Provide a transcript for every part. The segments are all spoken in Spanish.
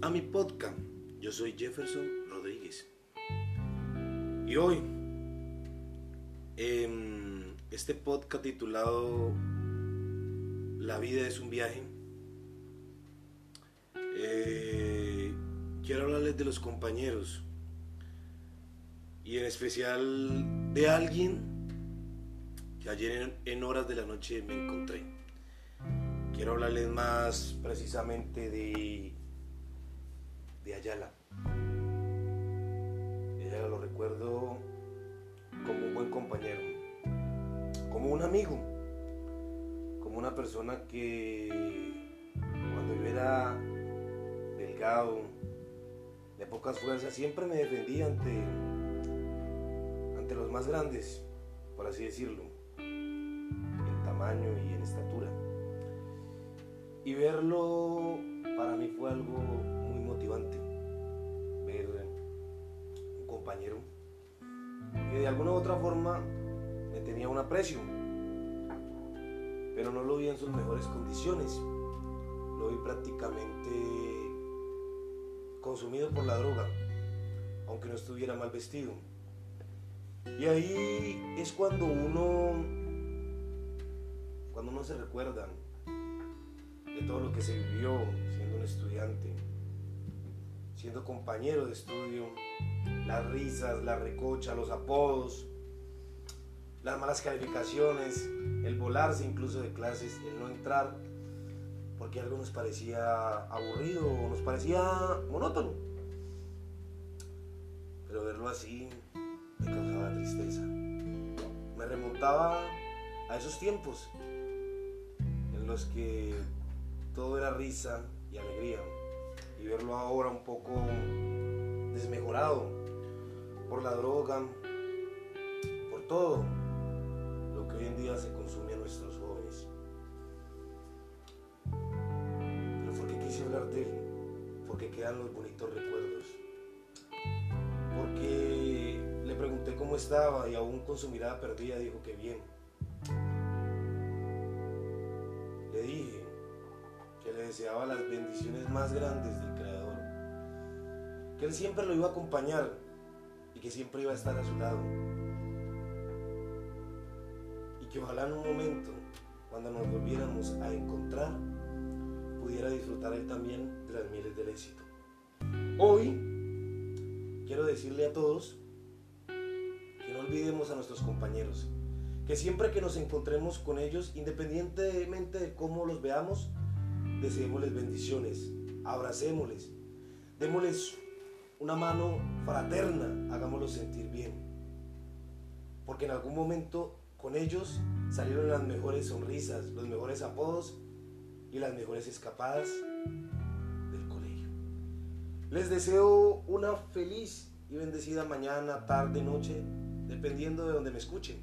a mi podcast. Yo soy Jefferson Rodríguez. Y hoy, en este podcast titulado La vida es un viaje, eh, quiero hablarles de los compañeros y en especial de alguien que ayer en horas de la noche me encontré. Quiero hablarles más precisamente de, de Ayala. Ayala lo recuerdo como un buen compañero, como un amigo, como una persona que cuando yo era delgado, de pocas fuerzas, siempre me defendía ante, ante los más grandes, por así decirlo, en tamaño y en estatura. Y verlo para mí fue algo muy motivante. Ver un compañero que de alguna u otra forma me tenía un aprecio, pero no lo vi en sus mejores condiciones. Lo vi prácticamente consumido por la droga, aunque no estuviera mal vestido. Y ahí es cuando uno, cuando uno se recuerda todo lo que se vivió siendo un estudiante, siendo compañero de estudio, las risas, la recocha, los apodos, las malas calificaciones, el volarse incluso de clases, el no entrar porque algo nos parecía aburrido o nos parecía monótono. Pero verlo así me causaba tristeza. Me remontaba a esos tiempos en los que todo era risa y alegría. Y verlo ahora un poco desmejorado por la droga, por todo lo que hoy en día se consume a nuestros jóvenes. Pero ¿por qué quise hablar de él? Porque quedan los bonitos recuerdos. Porque le pregunté cómo estaba y aún con su mirada perdida dijo que bien. Le dije deseaba las bendiciones más grandes del Creador, que Él siempre lo iba a acompañar y que siempre iba a estar a su lado. Y que ojalá en un momento, cuando nos volviéramos a encontrar, pudiera disfrutar Él también de las mieles del éxito. Hoy quiero decirle a todos que no olvidemos a nuestros compañeros, que siempre que nos encontremos con ellos, independientemente de cómo los veamos, deseémosles bendiciones, abracémosles, démosles una mano fraterna, hagámoslos sentir bien. Porque en algún momento con ellos salieron las mejores sonrisas, los mejores apodos y las mejores escapadas del colegio. Les deseo una feliz y bendecida mañana, tarde, noche, dependiendo de donde me escuchen.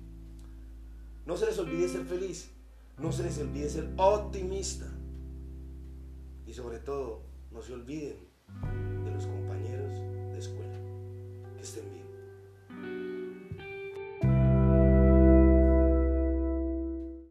No se les olvide ser feliz, no se les olvide ser optimista y sobre todo, no se olviden